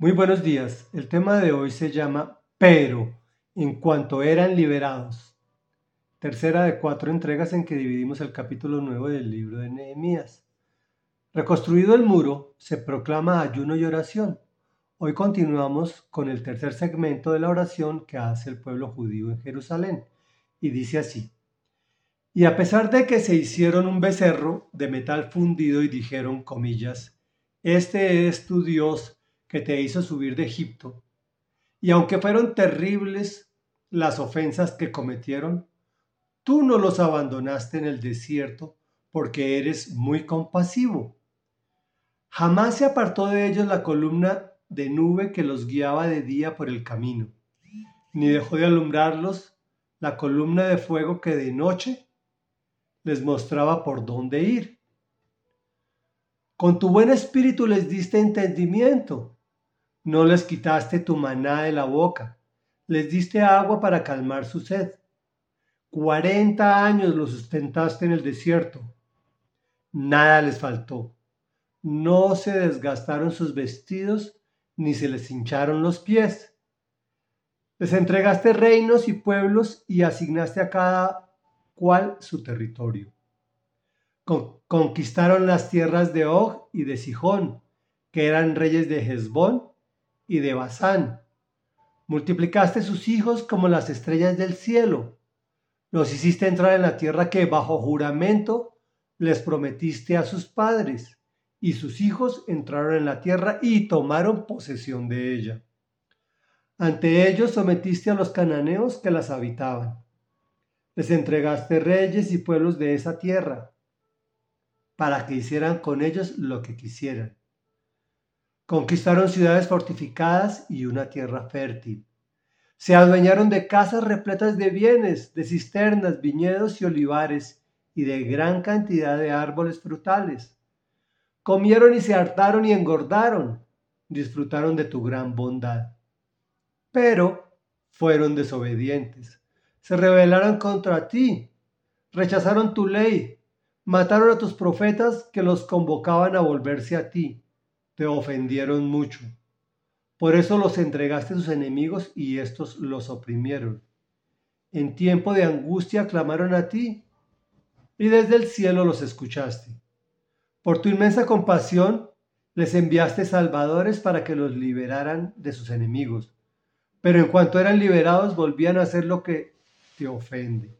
Muy buenos días. El tema de hoy se llama Pero, en cuanto eran liberados. Tercera de cuatro entregas en que dividimos el capítulo nuevo del libro de Nehemías. Reconstruido el muro, se proclama ayuno y oración. Hoy continuamos con el tercer segmento de la oración que hace el pueblo judío en Jerusalén. Y dice así. Y a pesar de que se hicieron un becerro de metal fundido y dijeron, comillas, Este es tu Dios que te hizo subir de Egipto. Y aunque fueron terribles las ofensas que cometieron, tú no los abandonaste en el desierto porque eres muy compasivo. Jamás se apartó de ellos la columna de nube que los guiaba de día por el camino, ni dejó de alumbrarlos la columna de fuego que de noche les mostraba por dónde ir. Con tu buen espíritu les diste entendimiento no les quitaste tu maná de la boca, les diste agua para calmar su sed. Cuarenta años los sustentaste en el desierto. Nada les faltó. No se desgastaron sus vestidos ni se les hincharon los pies. Les entregaste reinos y pueblos y asignaste a cada cual su territorio. conquistaron las tierras de Og y de Sijón, que eran reyes de Hezbón y de Basán. Multiplicaste sus hijos como las estrellas del cielo. Los hiciste entrar en la tierra que bajo juramento les prometiste a sus padres, y sus hijos entraron en la tierra y tomaron posesión de ella. Ante ellos sometiste a los cananeos que las habitaban. Les entregaste reyes y pueblos de esa tierra, para que hicieran con ellos lo que quisieran. Conquistaron ciudades fortificadas y una tierra fértil. Se adueñaron de casas repletas de bienes, de cisternas, viñedos y olivares, y de gran cantidad de árboles frutales. Comieron y se hartaron y engordaron, disfrutaron de tu gran bondad. Pero fueron desobedientes, se rebelaron contra ti, rechazaron tu ley, mataron a tus profetas que los convocaban a volverse a ti te ofendieron mucho. Por eso los entregaste a sus enemigos y éstos los oprimieron. En tiempo de angustia clamaron a ti y desde el cielo los escuchaste. Por tu inmensa compasión les enviaste salvadores para que los liberaran de sus enemigos. Pero en cuanto eran liberados volvían a hacer lo que te ofende.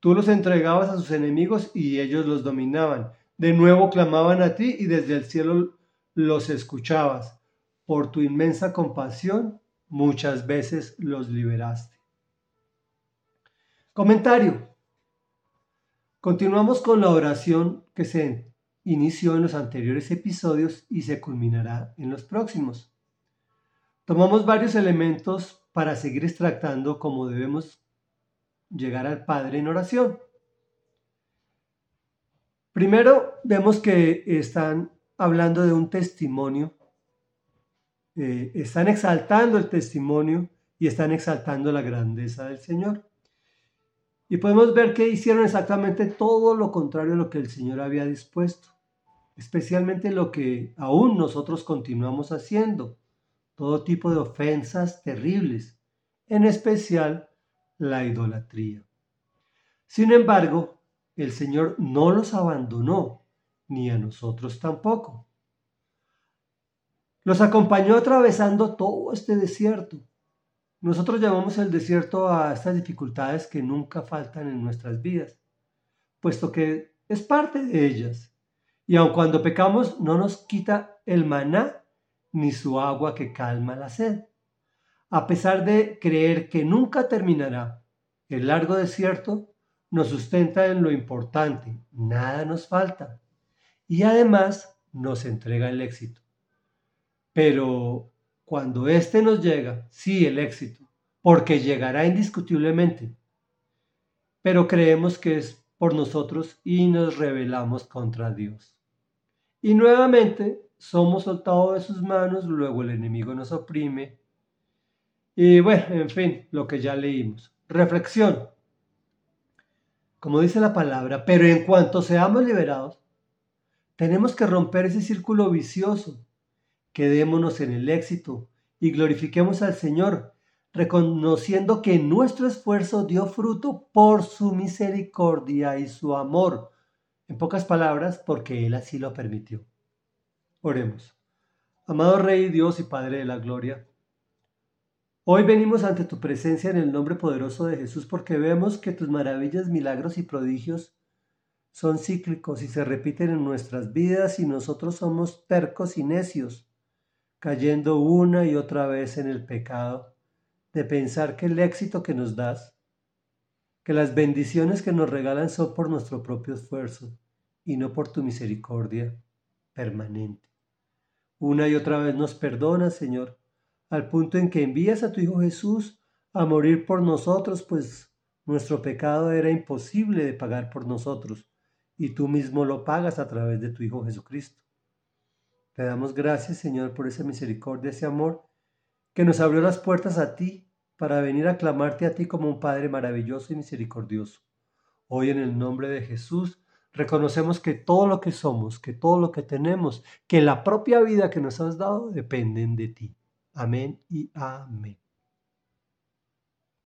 Tú los entregabas a sus enemigos y ellos los dominaban. De nuevo clamaban a ti y desde el cielo los escuchabas. Por tu inmensa compasión muchas veces los liberaste. Comentario. Continuamos con la oración que se inició en los anteriores episodios y se culminará en los próximos. Tomamos varios elementos para seguir extractando cómo debemos llegar al Padre en oración. Primero vemos que están hablando de un testimonio, eh, están exaltando el testimonio y están exaltando la grandeza del Señor. Y podemos ver que hicieron exactamente todo lo contrario a lo que el Señor había dispuesto, especialmente lo que aún nosotros continuamos haciendo, todo tipo de ofensas terribles, en especial la idolatría. Sin embargo, el Señor no los abandonó, ni a nosotros tampoco. Los acompañó atravesando todo este desierto. Nosotros llamamos el desierto a estas dificultades que nunca faltan en nuestras vidas, puesto que es parte de ellas. Y aun cuando pecamos, no nos quita el maná ni su agua que calma la sed. A pesar de creer que nunca terminará, el largo desierto nos sustenta en lo importante, nada nos falta y además nos entrega el éxito. Pero cuando éste nos llega, sí, el éxito, porque llegará indiscutiblemente, pero creemos que es por nosotros y nos rebelamos contra Dios. Y nuevamente somos soltados de sus manos, luego el enemigo nos oprime. Y bueno, en fin, lo que ya leímos. Reflexión. Como dice la palabra, pero en cuanto seamos liberados, tenemos que romper ese círculo vicioso Quedémonos en el éxito y glorifiquemos al Señor, reconociendo que nuestro esfuerzo dio fruto por su misericordia y su amor. En pocas palabras, porque Él así lo permitió. Oremos. Amado Rey, Dios y Padre de la Gloria, hoy venimos ante tu presencia en el nombre poderoso de Jesús porque vemos que tus maravillas, milagros y prodigios son cíclicos y se repiten en nuestras vidas y nosotros somos tercos y necios, cayendo una y otra vez en el pecado de pensar que el éxito que nos das, que las bendiciones que nos regalan son por nuestro propio esfuerzo y no por tu misericordia permanente. Una y otra vez nos perdonas, Señor, al punto en que envías a tu Hijo Jesús a morir por nosotros, pues nuestro pecado era imposible de pagar por nosotros y tú mismo lo pagas a través de tu Hijo Jesucristo. Te damos gracias, Señor, por esa misericordia, ese amor que nos abrió las puertas a ti para venir a clamarte a ti como un Padre maravilloso y misericordioso. Hoy en el nombre de Jesús reconocemos que todo lo que somos, que todo lo que tenemos, que la propia vida que nos has dado dependen de ti. Amén y amén.